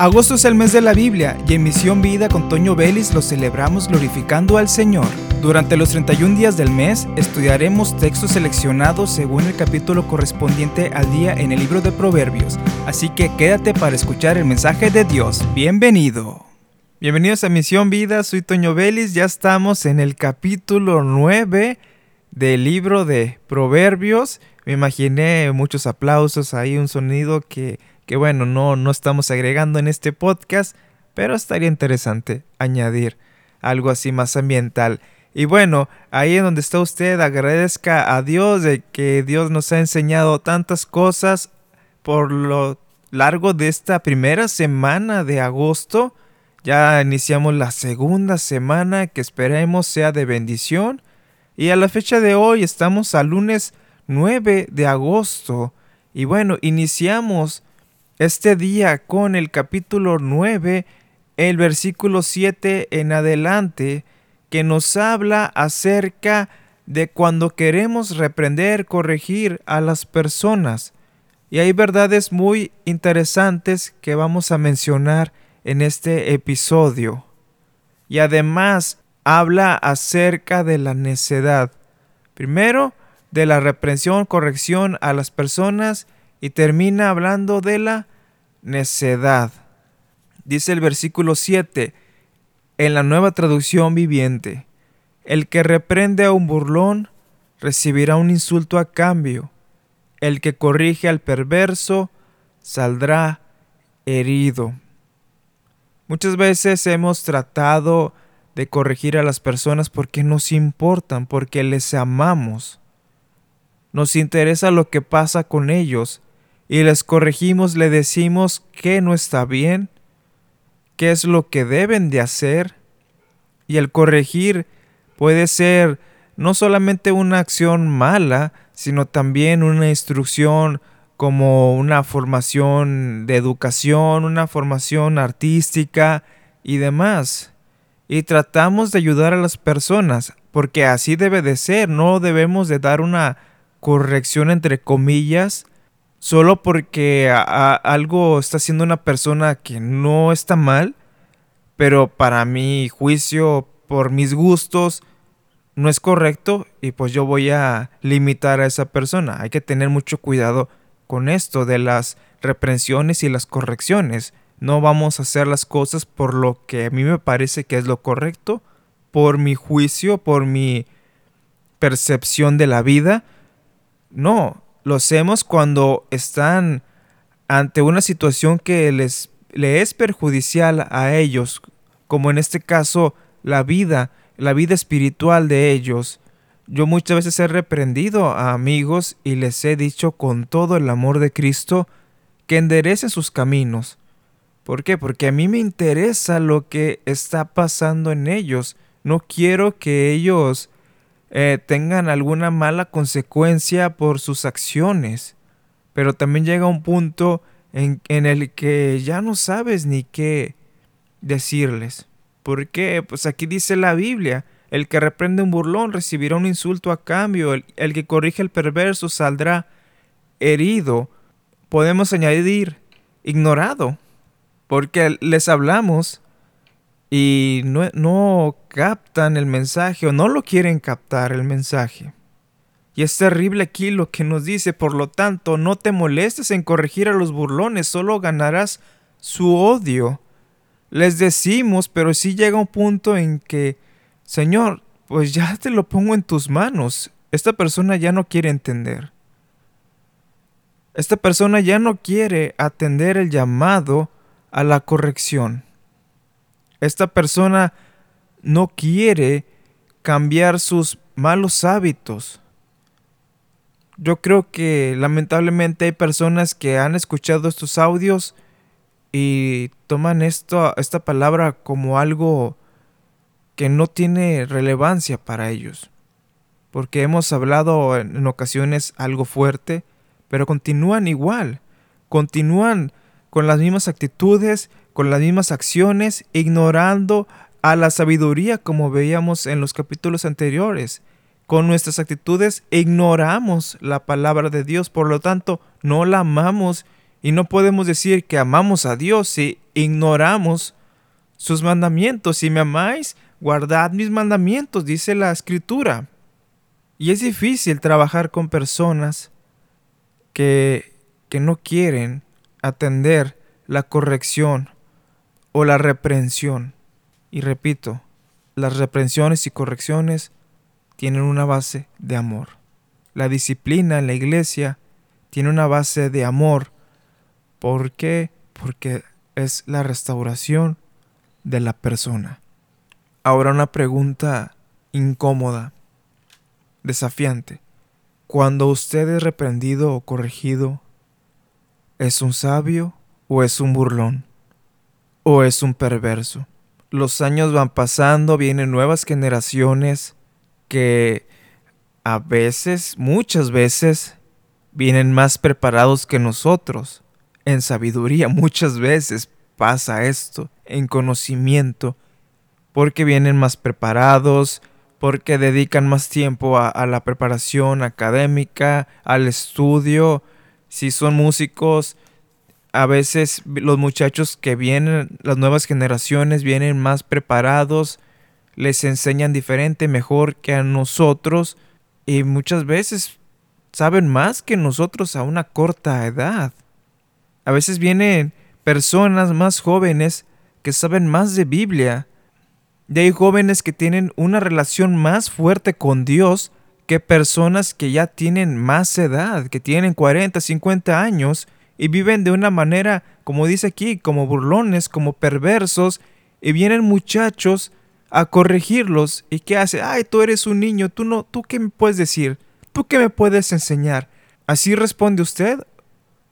Agosto es el mes de la Biblia y en Misión Vida con Toño Vélez lo celebramos glorificando al Señor. Durante los 31 días del mes estudiaremos textos seleccionados según el capítulo correspondiente al día en el libro de Proverbios, así que quédate para escuchar el mensaje de Dios. Bienvenido. Bienvenidos a Misión Vida, soy Toño Vélez, ya estamos en el capítulo 9 del libro de Proverbios. Me imaginé muchos aplausos ahí, un sonido que que bueno, no, no estamos agregando en este podcast, pero estaría interesante añadir algo así más ambiental. Y bueno, ahí en donde está usted, agradezca a Dios de que Dios nos ha enseñado tantas cosas por lo largo de esta primera semana de agosto. Ya iniciamos la segunda semana que esperemos sea de bendición. Y a la fecha de hoy estamos al lunes 9 de agosto. Y bueno, iniciamos este día con el capítulo 9, el versículo 7 en adelante, que nos habla acerca de cuando queremos reprender, corregir a las personas. Y hay verdades muy interesantes que vamos a mencionar en este episodio. Y además habla acerca de la necedad. Primero, de la reprensión, corrección a las personas y termina hablando de la necedad. Dice el versículo 7 en la nueva traducción viviente, el que reprende a un burlón recibirá un insulto a cambio, el que corrige al perverso saldrá herido. Muchas veces hemos tratado de corregir a las personas porque nos importan, porque les amamos. Nos interesa lo que pasa con ellos y les corregimos, le decimos que no está bien, qué es lo que deben de hacer. Y el corregir puede ser no solamente una acción mala, sino también una instrucción como una formación de educación, una formación artística y demás. Y tratamos de ayudar a las personas, porque así debe de ser, no debemos de dar una corrección entre comillas, solo porque algo está haciendo una persona que no está mal, pero para mi juicio, por mis gustos, no es correcto y pues yo voy a limitar a esa persona. Hay que tener mucho cuidado con esto de las reprensiones y las correcciones. No vamos a hacer las cosas por lo que a mí me parece que es lo correcto, por mi juicio, por mi percepción de la vida. No, lo hacemos cuando están ante una situación que les le es perjudicial a ellos, como en este caso la vida, la vida espiritual de ellos. Yo muchas veces he reprendido a amigos y les he dicho con todo el amor de Cristo que enderecen sus caminos. ¿Por qué? Porque a mí me interesa lo que está pasando en ellos. No quiero que ellos eh, tengan alguna mala consecuencia por sus acciones. Pero también llega un punto en, el que ya no sabes ni qué decirles. ¿Por qué? Pues aquí dice la Biblia, el que reprende un burlón recibirá un insulto a cambio, el, el que corrige al perverso saldrá herido. Podemos añadir ignorado, porque les hablamos y no, no, captan el mensaje o no lo quieren captar el mensaje. Y es terrible aquí lo que nos dice, por lo tanto, no te molestes en corregir a los burlones, solo ganarás su odio. Les decimos, pero sí llega un punto en que, Señor, pues ya te lo pongo en tus manos. Esta persona ya no quiere entender. Esta persona ya no quiere atender el llamado a la corrección. Esta persona no quiere cambiar sus malos hábitos. Yo creo que lamentablemente hay personas que han escuchado estos audios y toman esta palabra como algo que no tiene relevancia para ellos. Porque hemos hablado en ocasiones algo fuerte, pero continúan igual, continúan con las mismas actitudes, con las mismas acciones, ignorando a la sabiduría como veíamos en los capítulos anteriores. Con nuestras actitudes ignoramos la palabra de Dios, por lo tanto no la amamos Y no podemos decir que amamos a Dios si ignoramos sus mandamientos. Si me amáis, guardad mis mandamientos, dice la escritura. Y es difícil trabajar con personas que, que no quieren atender la corrección o la reprensión. Y repito, las reprensiones y correcciones tienen una base de amor. La disciplina en la iglesia tiene una base de amor. ¿Por qué? Porque es la restauración de la persona. Ahora una pregunta incómoda, desafiante. Cuando usted es reprendido o corregido, ¿es un sabio o es un burlón? ¿O es un perverso? Los años van pasando, vienen nuevas generaciones que a veces, muchas veces, vienen más preparados que nosotros. En sabiduría muchas veces pasa esto, en conocimiento, porque vienen más preparados, porque dedican más tiempo a, la preparación académica, al estudio. Si son músicos, a veces los muchachos que vienen, las nuevas generaciones vienen más preparados, les enseñan diferente, mejor que a nosotros y muchas veces saben más que nosotros a una corta edad. A veces vienen personas más jóvenes que saben más de Biblia. Y hay jóvenes que tienen una relación más fuerte con Dios que personas que ya tienen más edad, que tienen 40, 50 años y viven de una manera, como dice aquí, como burlones, como perversos, y vienen muchachos a corregirlos. ¿Y qué hace? Ay, tú eres un niño, tú no, tú qué me puedes decir? ¿Tú qué me puedes enseñar? Así responde usted.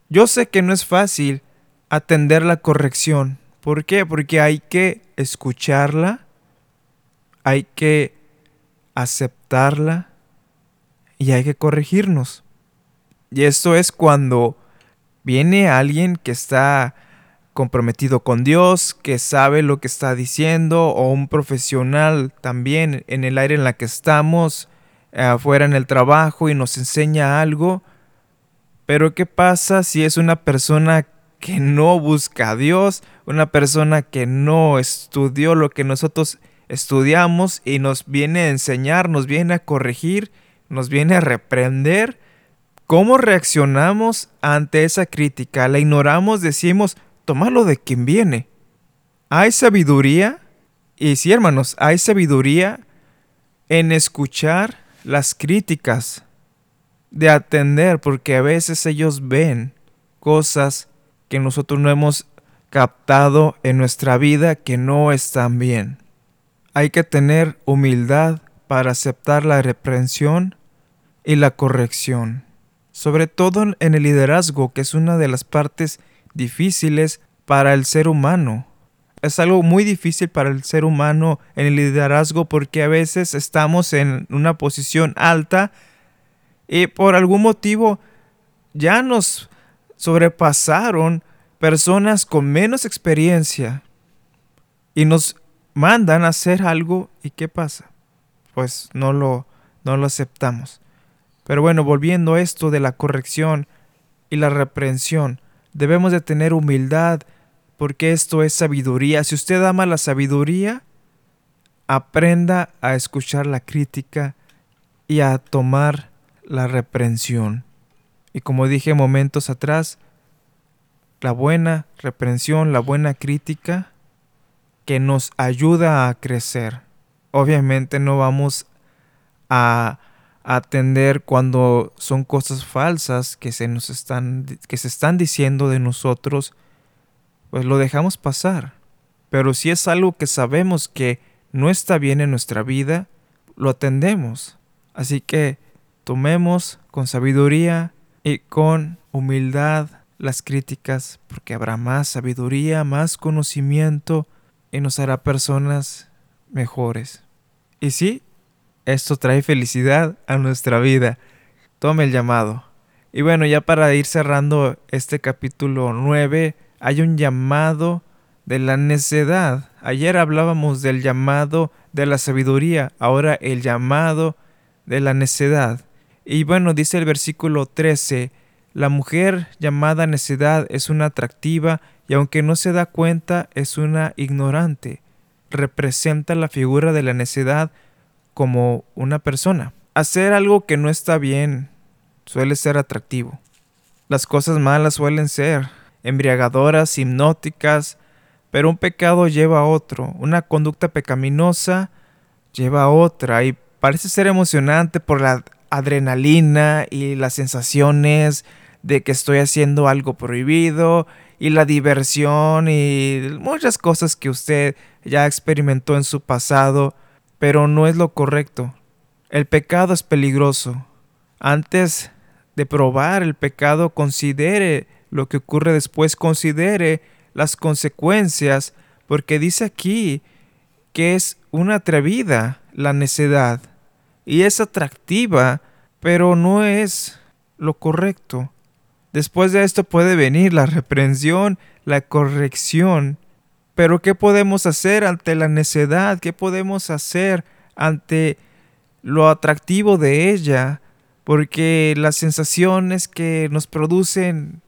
Yo sé que no es fácil atender la corrección. ¿Por qué? Porque hay que escucharla, hay que aceptarla y hay que corregirnos. Y esto es cuando viene alguien que está comprometido con Dios, que sabe lo que está diciendo, o un profesional también en el aire en la que estamos, afuera en el trabajo y nos enseña algo. Pero ¿qué pasa si es una persona que no busca a Dios, una persona que no estudió lo que nosotros estudiamos y nos viene a enseñar, nos viene a corregir, nos viene a reprender? ¿Cómo reaccionamos ante esa crítica? ¿La ignoramos? Decimos, tomarlo de quien viene. Hay sabiduría, y sí hermanos, hay sabiduría en escuchar las críticas, de atender, porque a veces ellos ven cosas que nosotros no hemos captado en nuestra vida que no están bien. Hay que tener humildad para aceptar la reprensión y la corrección, sobre todo en el liderazgo, que es una de las partes difíciles para el ser humano. Es algo muy difícil para el ser humano en el liderazgo porque a veces estamos en una posición alta y por algún motivo ya nos sobrepasaron personas con menos experiencia y nos mandan a hacer algo y ¿qué pasa? Pues no lo, no lo aceptamos. Pero bueno, volviendo a esto de la corrección y la reprensión, Debemos de tener humildad porque esto es sabiduría. Si usted ama la sabiduría, aprenda a escuchar la crítica y a tomar la reprensión. Y como dije momentos atrás, la buena reprensión, la buena crítica que nos ayuda a crecer. Obviamente no vamos a atender cuando son cosas falsas que se nos están que se están diciendo de nosotros, pues lo dejamos pasar. Pero si es algo que sabemos que no está bien en nuestra vida, lo atendemos. Así que tomemos con sabiduría y con humildad las críticas, porque habrá más sabiduría, más conocimiento y nos hará personas mejores. Y sí, esto trae felicidad a nuestra vida. Tome el llamado. Y bueno, ya para ir cerrando este capítulo 9, hay un llamado de la necedad. Ayer hablábamos del llamado de la sabiduría, ahora el llamado de la necedad. Y bueno, dice el versículo 13, La mujer llamada necedad es una atractiva y aunque no se da cuenta es una ignorante. Representa la figura de la necedad como una persona. Hacer algo que no está bien suele ser atractivo. Las cosas malas suelen ser embriagadoras, hipnóticas, pero un pecado lleva a otro, una conducta pecaminosa lleva a otra y parece ser emocionante por la adrenalina y las sensaciones de que estoy haciendo algo prohibido y la diversión y muchas cosas que usted ya experimentó en su pasado, pero no es lo correcto. El pecado es peligroso. Antes de probar el pecado, considere lo que ocurre después, considere las consecuencias, porque dice aquí que es una atrevida la necedad y es atractiva, pero no es lo correcto. Después de esto puede venir la reprensión, la corrección. Pero ¿qué podemos hacer ante la necedad? ¿Qué podemos hacer ante lo atractivo de ella? Porque las sensaciones que nos producen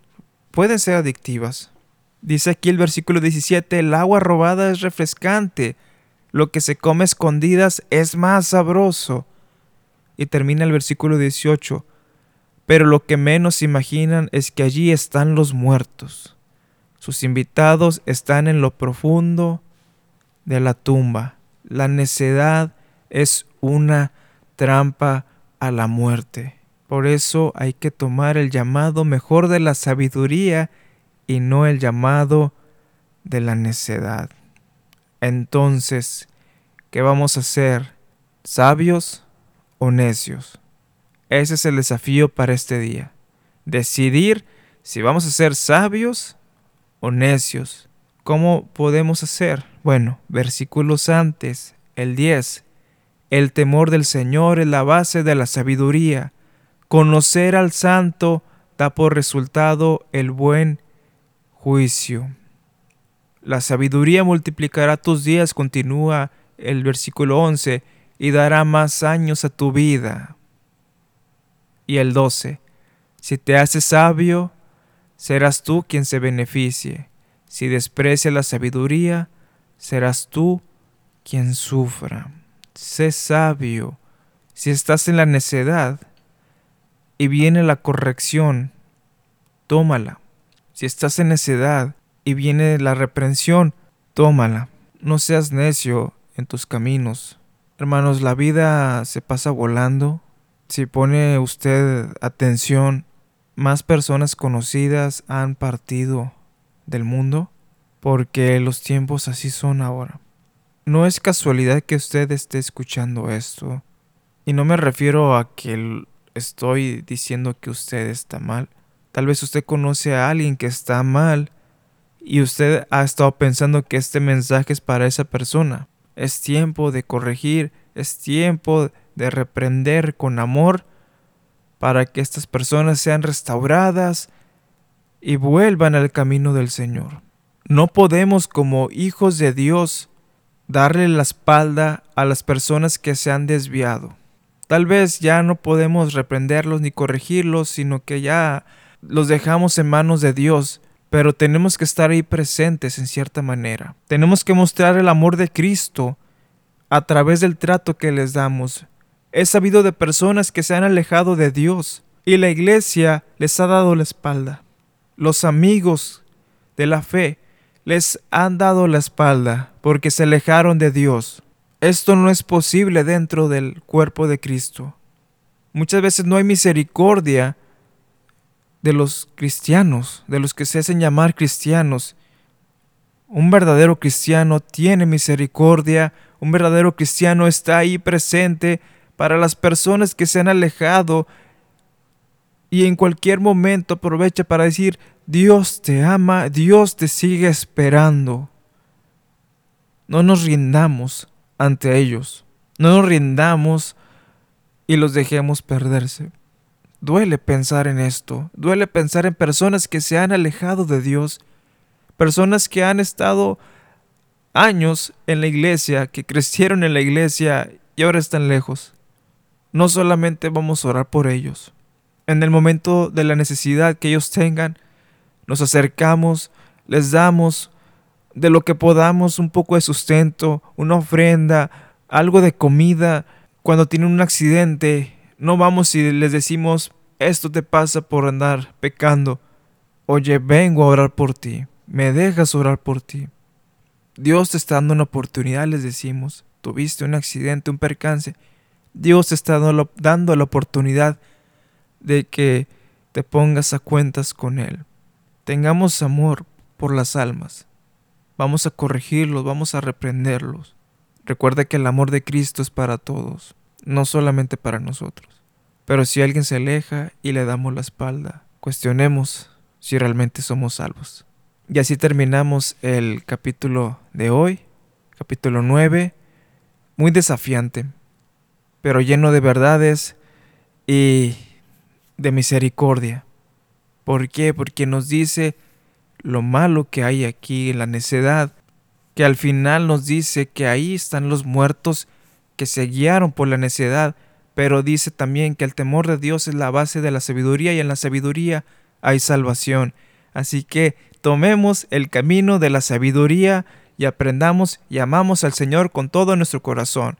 pueden ser adictivas. Dice aquí el versículo 17, el agua robada es refrescante, lo que se come escondidas es más sabroso. Y termina el versículo 18, pero lo que menos imaginan es que allí están los muertos. Sus invitados están en lo profundo de la tumba. La necedad es una trampa a la muerte. Por eso hay que tomar el llamado mejor de la sabiduría y no el llamado de la necedad. Entonces, ¿qué vamos a hacer? ¿Sabios o necios? Ese es el desafío para este día. Decidir si vamos a ser sabios o necios. ¿Cómo podemos hacer? Bueno, versículos antes, el 10. El temor del Señor es la base de la sabiduría. Conocer al santo da por resultado el buen juicio. La sabiduría multiplicará tus días, continúa el versículo 11, y dará más años a tu vida y el 12. Si te haces sabio, serás tú quien se beneficie. Si desprecia la sabiduría, serás tú quien sufra. Sé sabio. Si estás en la necedad y viene la corrección, tómala. Si estás en necedad y viene la reprensión, tómala. No seas necio en tus caminos. Hermanos, la vida se pasa volando si pone usted atención, más personas conocidas han partido del mundo porque los tiempos así son ahora. No es casualidad que usted esté escuchando esto. Y no me refiero a que estoy diciendo que usted está mal. Tal vez usted conoce a alguien que está mal y usted ha estado pensando que este mensaje es para esa persona. Es tiempo de corregir, es tiempo de reprender con amor para que estas personas sean restauradas y vuelvan al camino del Señor. No podemos como hijos de Dios darle la espalda a las personas que se han desviado. Tal vez ya no podemos reprenderlos ni corregirlos, sino que ya los dejamos en manos de Dios, pero tenemos que estar ahí presentes en cierta manera. Tenemos que mostrar el amor de Cristo a través del trato que les damos. He sabido de personas que se han alejado de Dios y la iglesia les ha dado la espalda. Los amigos de la fe les han dado la espalda porque se alejaron de Dios. Esto no es posible dentro del cuerpo de Cristo. Muchas veces no hay misericordia de los cristianos, de los que se hacen llamar cristianos. Un verdadero cristiano tiene misericordia, un verdadero cristiano está ahí presente para las personas que se han alejado y en cualquier momento aprovecha para decir, Dios te ama, Dios te sigue esperando. No nos rindamos ante ellos, no nos rindamos y los dejemos perderse. Duele pensar en esto, duele pensar en personas que se han alejado de Dios, personas que han estado años en la iglesia, que crecieron en la iglesia y ahora están lejos no solamente vamos a orar por ellos, En el momento de la necesidad que ellos tengan, nos acercamos, les damos de lo que podamos un poco de sustento, una ofrenda, algo de comida. Cuando tienen un accidente, no vamos y les decimos, esto te pasa por andar pecando. Oye, vengo a orar por ti. Me dejas orar por ti. Dios te está dando una oportunidad, les decimos. Tuviste un accidente, un percance. Dios está dando la oportunidad de que te pongas a cuentas con Él. Tengamos amor por las almas. Vamos a corregirlos, vamos a reprenderlos. Recuerda que el amor de Cristo es para todos, no solamente para nosotros. Pero si alguien se aleja y le damos la espalda, cuestionemos si realmente somos salvos. Y así terminamos el capítulo de hoy, capítulo 9, muy desafiante, pero lleno de verdades y de misericordia. ¿Por qué? Porque nos dice lo malo que hay aquí, la necedad, que al final nos dice que ahí están los muertos que se guiaron por la necedad, pero dice también que el temor de Dios es la base de la sabiduría y en la sabiduría hay salvación. Así que tomemos el camino de la sabiduría y aprendamos y amamos al Señor con todo nuestro corazón.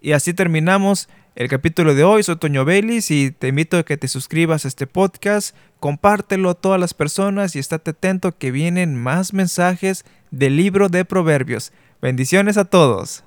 Y así terminamos el capítulo de hoy. Soy Toño Baylis y te invito a que te suscribas a este podcast, compártelo a todas las personas y estate atento que vienen más mensajes del libro de Proverbios. Bendiciones a todos.